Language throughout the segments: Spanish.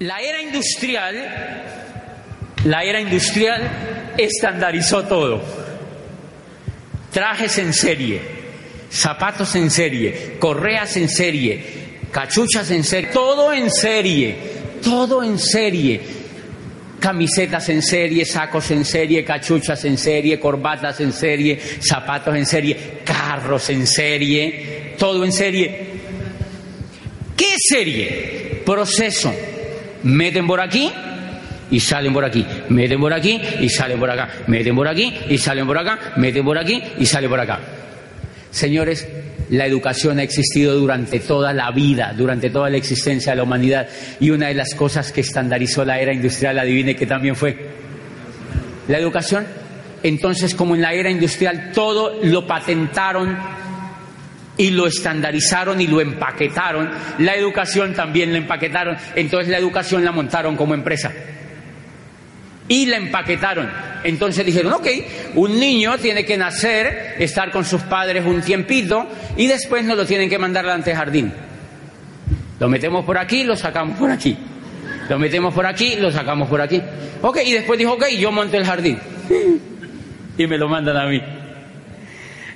La era industrial, la era industrial estandarizó todo. Trajes en serie, zapatos en serie, correas en serie, cachuchas en serie, todo en serie, todo en serie. Camisetas en serie, sacos en serie, cachuchas en serie, corbatas en serie, zapatos en serie, carros en serie, todo en serie. ¿Qué serie? Proceso meten por aquí y salen por aquí, meten por aquí y salen por acá, meten por aquí y salen por acá, meten por aquí y salen por acá. Señores, la educación ha existido durante toda la vida, durante toda la existencia de la humanidad. Y una de las cosas que estandarizó la era industrial, adivine que también fue. La educación. Entonces, como en la era industrial todo lo patentaron y lo estandarizaron y lo empaquetaron. La educación también la empaquetaron. Entonces la educación la montaron como empresa. Y la empaquetaron. Entonces dijeron, ok, un niño tiene que nacer, estar con sus padres un tiempito y después nos lo tienen que mandar al antejardín. Lo metemos por aquí, lo sacamos por aquí. Lo metemos por aquí, lo sacamos por aquí. Ok, y después dijo, ok, yo monto el jardín. y me lo mandan a mí.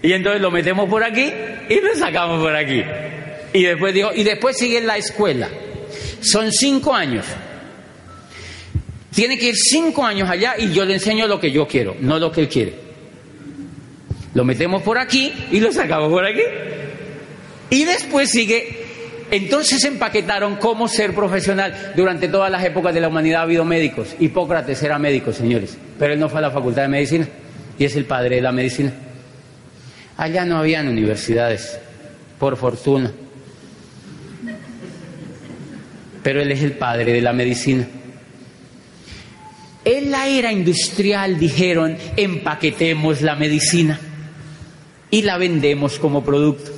Y entonces lo metemos por aquí y lo sacamos por aquí. Y después dijo, y después sigue la escuela. Son cinco años. Tiene que ir cinco años allá y yo le enseño lo que yo quiero, no lo que él quiere. Lo metemos por aquí y lo sacamos por aquí. Y después sigue. Entonces empaquetaron cómo ser profesional. Durante todas las épocas de la humanidad ha habido médicos. Hipócrates era médico, señores. Pero él no fue a la facultad de medicina. Y es el padre de la medicina. Allá no habían universidades, por fortuna. Pero él es el padre de la medicina. En la era industrial dijeron, empaquetemos la medicina y la vendemos como producto.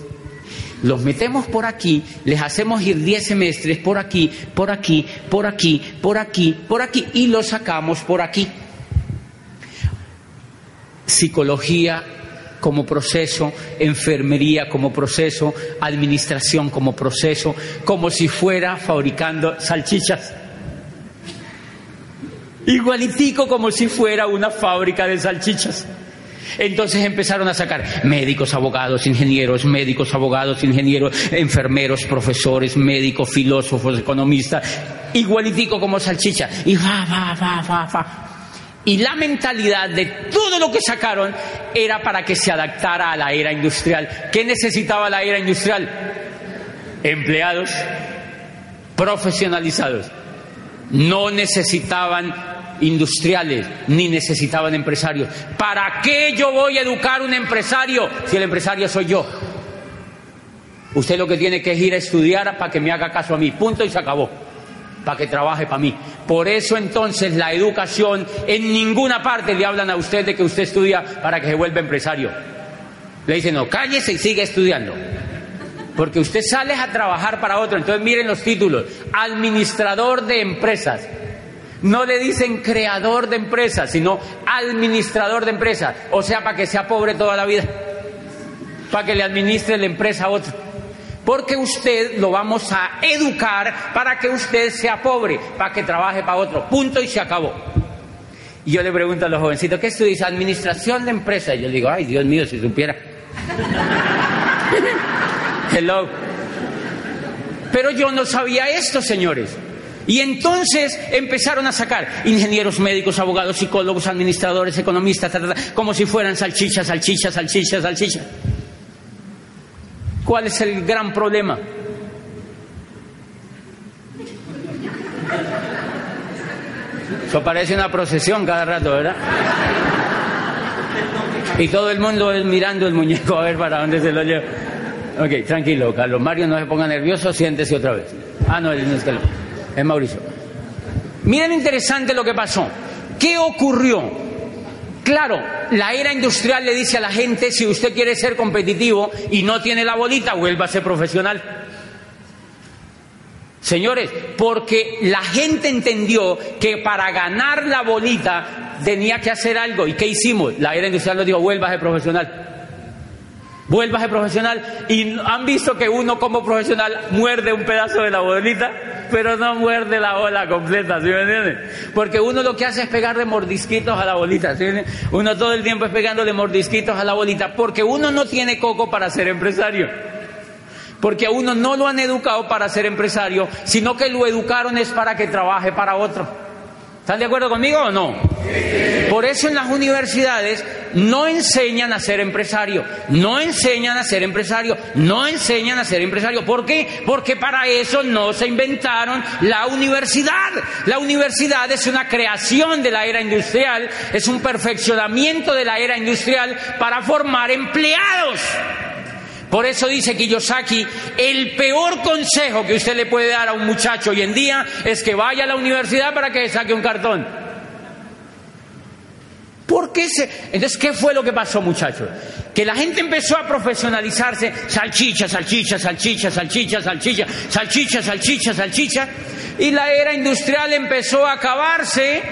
Los metemos por aquí, les hacemos ir 10 semestres por aquí, por aquí, por aquí, por aquí, por aquí y los sacamos por aquí. Psicología como proceso, enfermería como proceso, administración como proceso, como si fuera fabricando salchichas. Igualitico como si fuera una fábrica de salchichas. Entonces empezaron a sacar médicos, abogados, ingenieros, médicos, abogados, ingenieros, enfermeros, profesores, médicos, filósofos, economistas, igualitico como salchicha. Y va, va, va, va, va. Y la mentalidad de todo lo que sacaron era para que se adaptara a la era industrial. ¿Qué necesitaba la era industrial? Empleados profesionalizados. No necesitaban industriales ni necesitaban empresarios. ¿Para qué yo voy a educar un empresario si el empresario soy yo? Usted lo que tiene que es ir a estudiar para que me haga caso a mí. Punto y se acabó para que trabaje para mí. Por eso entonces la educación, en ninguna parte le hablan a usted de que usted estudia para que se vuelva empresario. Le dicen, no, cállese y sigue estudiando. Porque usted sale a trabajar para otro. Entonces miren los títulos. Administrador de empresas. No le dicen creador de empresas, sino administrador de empresas. O sea, para que sea pobre toda la vida. Para que le administre la empresa a otro porque usted lo vamos a educar para que usted sea pobre, para que trabaje para otro. Punto y se acabó. Y yo le pregunto a los jovencitos, ¿qué estudias? Administración de empresas. Y yo le digo, ay, Dios mío, si supiera. Hello. Pero yo no sabía esto, señores. Y entonces empezaron a sacar ingenieros médicos, abogados, psicólogos, administradores, economistas, como si fueran salchichas, salchichas, salchichas, salchichas. ¿Cuál es el gran problema? Eso parece una procesión cada rato, ¿verdad? Y todo el mundo mirando el muñeco a ver para dónde se lo lleva. Ok, tranquilo, Carlos Mario, no se ponga nervioso, siéntese otra vez. Ah, no, él no es Es Mauricio. Miren interesante lo que pasó. ¿Qué ocurrió? Claro, la era industrial le dice a la gente, si usted quiere ser competitivo y no tiene la bolita, vuelva a ser profesional. Señores, porque la gente entendió que para ganar la bolita tenía que hacer algo. ¿Y qué hicimos? La era industrial nos dijo, vuelva a ser profesional. Vuelva a ser profesional. Y han visto que uno como profesional muerde un pedazo de la bolita pero no muerde la bola completa, ¿sí me entienden? Porque uno lo que hace es pegarle mordisquitos a la bolita, ¿sí me Uno todo el tiempo es pegándole mordisquitos a la bolita, porque uno no tiene coco para ser empresario. Porque a uno no lo han educado para ser empresario, sino que lo educaron es para que trabaje para otro. ¿Están de acuerdo conmigo o no? Por eso en las universidades no enseñan a ser empresario, no enseñan a ser empresario, no enseñan a ser empresario. ¿Por qué? Porque para eso no se inventaron la universidad. La universidad es una creación de la era industrial, es un perfeccionamiento de la era industrial para formar empleados. Por eso dice Kiyosaki, el peor consejo que usted le puede dar a un muchacho hoy en día es que vaya a la universidad para que saque un cartón. ¿Por qué se.? Entonces, ¿qué fue lo que pasó, muchachos? Que la gente empezó a profesionalizarse: salchicha, salchicha, salchicha, salchicha, salchicha, salchicha, salchicha, salchicha. Y la era industrial empezó a acabarse.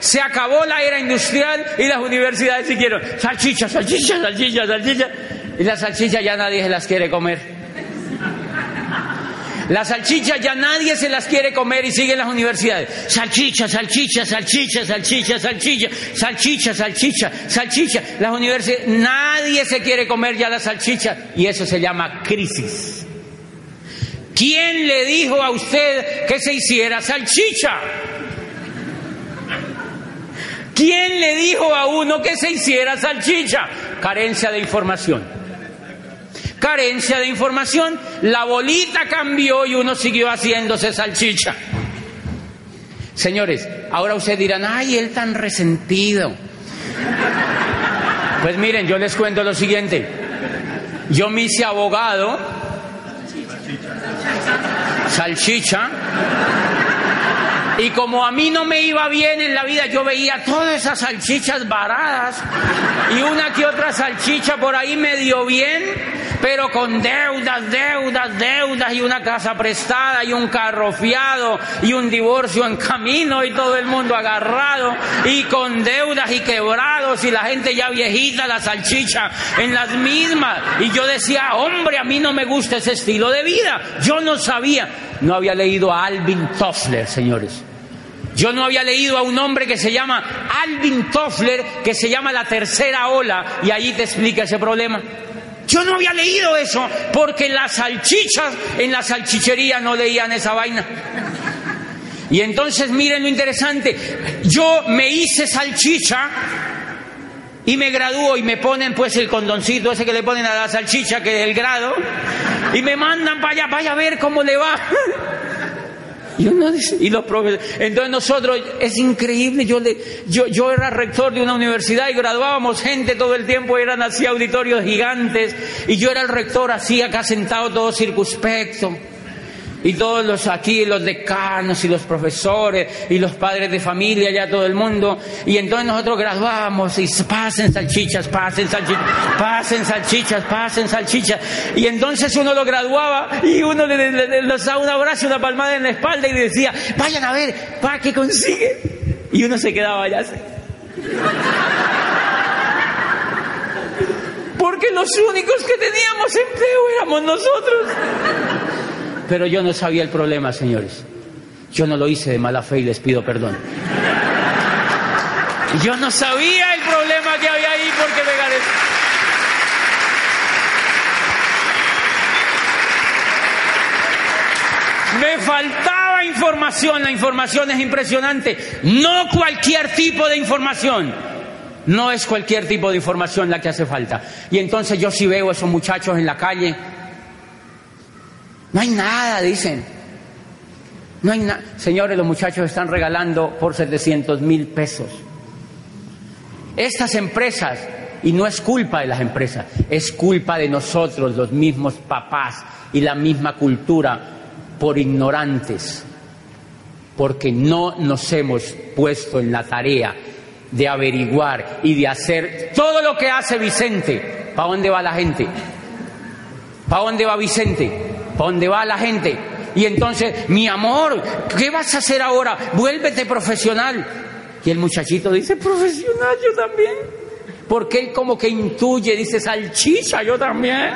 Se acabó la era industrial y las universidades siguieron: salchicha, salchicha, salchicha, salchicha. Y las salchichas ya nadie se las quiere comer. Las salchichas ya nadie se las quiere comer y siguen las universidades. Salchicha, salchicha, salchicha, salchicha, salchicha, salchicha, salchicha, salchicha. Las universidades, nadie se quiere comer ya las salchichas y eso se llama crisis. ¿Quién le dijo a usted que se hiciera salchicha? ¿Quién le dijo a uno que se hiciera salchicha? Carencia de información carencia de información, la bolita cambió y uno siguió haciéndose salchicha. Señores, ahora ustedes dirán, ay, él tan resentido. Pues miren, yo les cuento lo siguiente. Yo me hice abogado, salchicha, y como a mí no me iba bien en la vida, yo veía todas esas salchichas varadas y una que otra salchicha por ahí medio bien, pero con deudas, deudas, deudas y una casa prestada y un carro fiado y un divorcio en camino y todo el mundo agarrado y con deudas y quebrados y la gente ya viejita, la salchicha en las mismas. Y yo decía, hombre, a mí no me gusta ese estilo de vida. Yo no sabía, no había leído a Alvin Toffler, señores. Yo no había leído a un hombre que se llama Alvin Toffler, que se llama La Tercera Ola, y ahí te explica ese problema. Yo no había leído eso, porque las salchichas en la salchichería no leían esa vaina. Y entonces miren lo interesante, yo me hice salchicha y me gradúo y me ponen pues el condoncito ese que le ponen a la salchicha, que es el grado, y me mandan para allá, vaya a ver cómo le va. Y, los profesores, entonces nosotros, es increíble, yo, le, yo, yo era rector de una universidad y graduábamos gente todo el tiempo, eran así auditorios gigantes, y yo era el rector así acá sentado todo circunspecto y todos los aquí, los decanos y los profesores y los padres de familia, ya todo el mundo. Y entonces nosotros graduábamos y pasen salchichas, pasen salchichas, pasen salchichas, pasen salchichas. Y entonces uno lo graduaba y uno le, le, daba un abrazo, una palmada en la espalda y decía, vayan a ver, ¿para qué consigue? Y uno se quedaba allá. Porque los únicos que teníamos empleo éramos nosotros. Pero yo no sabía el problema, señores. Yo no lo hice de mala fe y les pido perdón. Yo no sabía el problema que había ahí porque me gané. Me faltaba información, la información es impresionante. No cualquier tipo de información. No es cualquier tipo de información la que hace falta. Y entonces yo sí veo a esos muchachos en la calle no hay nada, dicen. No hay nada. Señores, los muchachos están regalando por 700 mil pesos. Estas empresas, y no es culpa de las empresas, es culpa de nosotros, los mismos papás y la misma cultura, por ignorantes. porque no nos hemos puesto en la tarea de averiguar y de hacer todo lo que hace Vicente. ¿Para dónde va la gente? ¿Para dónde va Vicente? ¿Para dónde va la gente? Y entonces, mi amor, ¿qué vas a hacer ahora? Vuélvete profesional. Y el muchachito dice, profesional, yo también. Porque él como que intuye, dice, salchicha, yo también.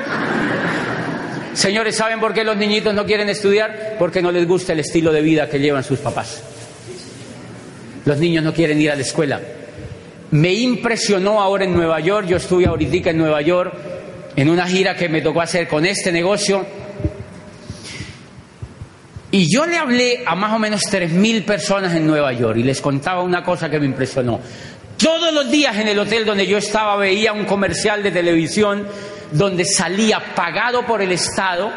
Señores, ¿saben por qué los niñitos no quieren estudiar? Porque no les gusta el estilo de vida que llevan sus papás. Los niños no quieren ir a la escuela. Me impresionó ahora en Nueva York, yo estuve ahorita en Nueva York en una gira que me tocó hacer con este negocio. Y yo le hablé a más o menos tres mil personas en Nueva York y les contaba una cosa que me impresionó. Todos los días en el hotel donde yo estaba veía un comercial de televisión donde salía pagado por el Estado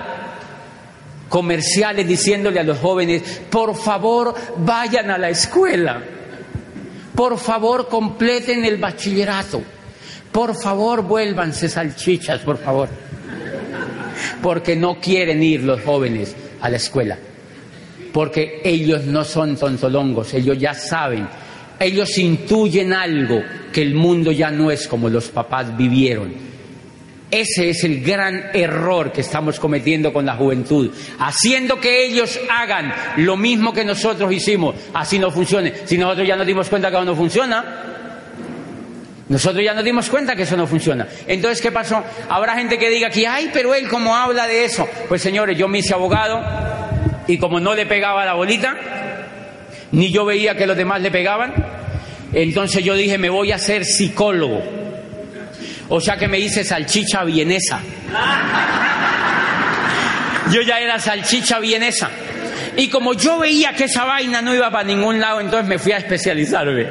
comerciales diciéndole a los jóvenes, por favor vayan a la escuela, por favor completen el bachillerato, por favor vuélvanse salchichas, por favor, porque no quieren ir los jóvenes a la escuela, porque ellos no son tontolongos, ellos ya saben, ellos intuyen algo que el mundo ya no es como los papás vivieron ese es el gran error que estamos cometiendo con la juventud, haciendo que ellos hagan lo mismo que nosotros hicimos, así no funcione. Si nosotros ya nos dimos cuenta que no funciona, nosotros ya nos dimos cuenta que eso no funciona. Entonces, ¿qué pasó? Habrá gente que diga que, ay, pero él cómo habla de eso. Pues señores, yo me hice abogado y como no le pegaba la bolita, ni yo veía que los demás le pegaban, entonces yo dije, me voy a hacer psicólogo. O sea que me hice salchicha vienesa. Yo ya era salchicha vienesa. Y como yo veía que esa vaina no iba para ningún lado, entonces me fui a especializarme.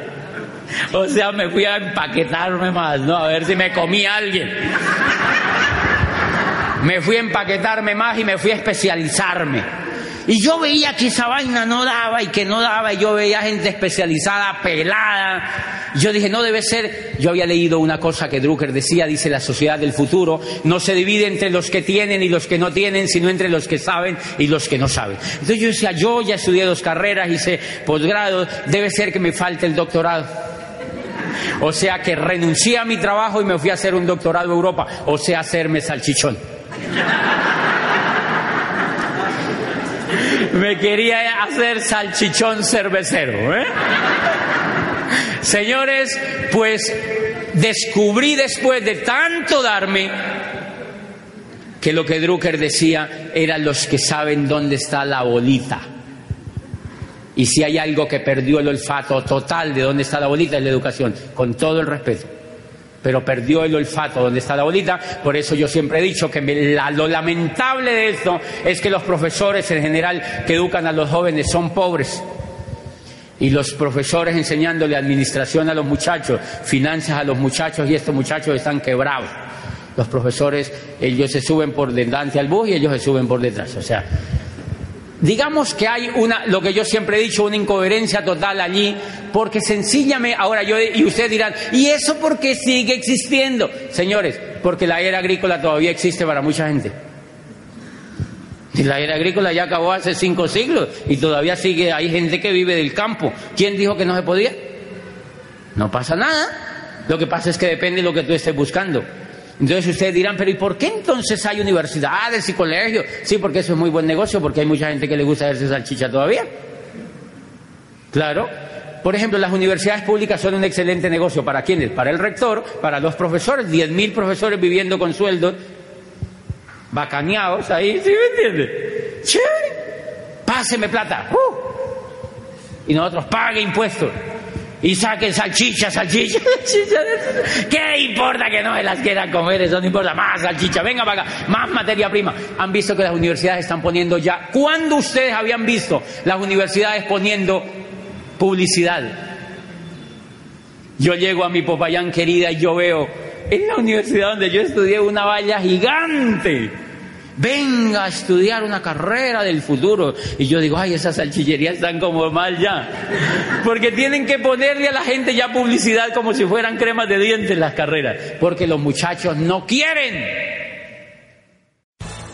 O sea, me fui a empaquetarme más, ¿no? A ver si me comía alguien. Me fui a empaquetarme más y me fui a especializarme. Y yo veía que esa vaina no daba y que no daba, y yo veía gente especializada, pelada. Y yo dije, no debe ser. Yo había leído una cosa que Drucker decía, dice la sociedad del futuro, no se divide entre los que tienen y los que no tienen, sino entre los que saben y los que no saben. Entonces yo decía, yo ya estudié dos carreras, hice posgrado, debe ser que me falte el doctorado. O sea que renuncié a mi trabajo y me fui a hacer un doctorado en Europa, o sea, hacerme salchichón. Me quería hacer salchichón cervecero. ¿eh? Señores, pues descubrí después de tanto darme que lo que Drucker decía eran los que saben dónde está la bolita. Y si hay algo que perdió el olfato total de dónde está la bolita es la educación, con todo el respeto pero perdió el olfato donde está la bolita. Por eso yo siempre he dicho que lo lamentable de esto es que los profesores en general que educan a los jóvenes son pobres. Y los profesores enseñándole administración a los muchachos, finanzas a los muchachos y estos muchachos están quebrados. Los profesores, ellos se suben por delante al bus y ellos se suben por detrás. O sea, Digamos que hay una, lo que yo siempre he dicho, una incoherencia total allí, porque sencillamente, ahora yo, y ustedes dirán, ¿y eso por qué sigue existiendo? Señores, porque la era agrícola todavía existe para mucha gente. Y la era agrícola ya acabó hace cinco siglos y todavía sigue, hay gente que vive del campo. ¿Quién dijo que no se podía? No pasa nada. Lo que pasa es que depende de lo que tú estés buscando. Entonces ustedes dirán, pero ¿y por qué entonces hay universidades y colegios? Sí, porque eso es muy buen negocio, porque hay mucha gente que le gusta hacerse salchicha todavía. Claro. Por ejemplo, las universidades públicas son un excelente negocio. ¿Para quiénes? Para el rector, para los profesores, 10.000 profesores viviendo con sueldos bacaneados ahí, ¿sí me entiende? Chévere. Páseme plata. Uh. Y nosotros pague impuestos y saquen salchicha, salchicha, salchicha. ¿Qué importa que no se las quieran comer? Eso no importa. Más salchicha, venga para acá, más materia prima. Han visto que las universidades están poniendo ya. ¿Cuándo ustedes habían visto las universidades poniendo publicidad? Yo llego a mi Popayán querida y yo veo en la universidad donde yo estudié una valla gigante venga a estudiar una carrera del futuro. Y yo digo, ay, esas salchillerías están como mal ya. Porque tienen que ponerle a la gente ya publicidad como si fueran cremas de dientes las carreras. Porque los muchachos no quieren.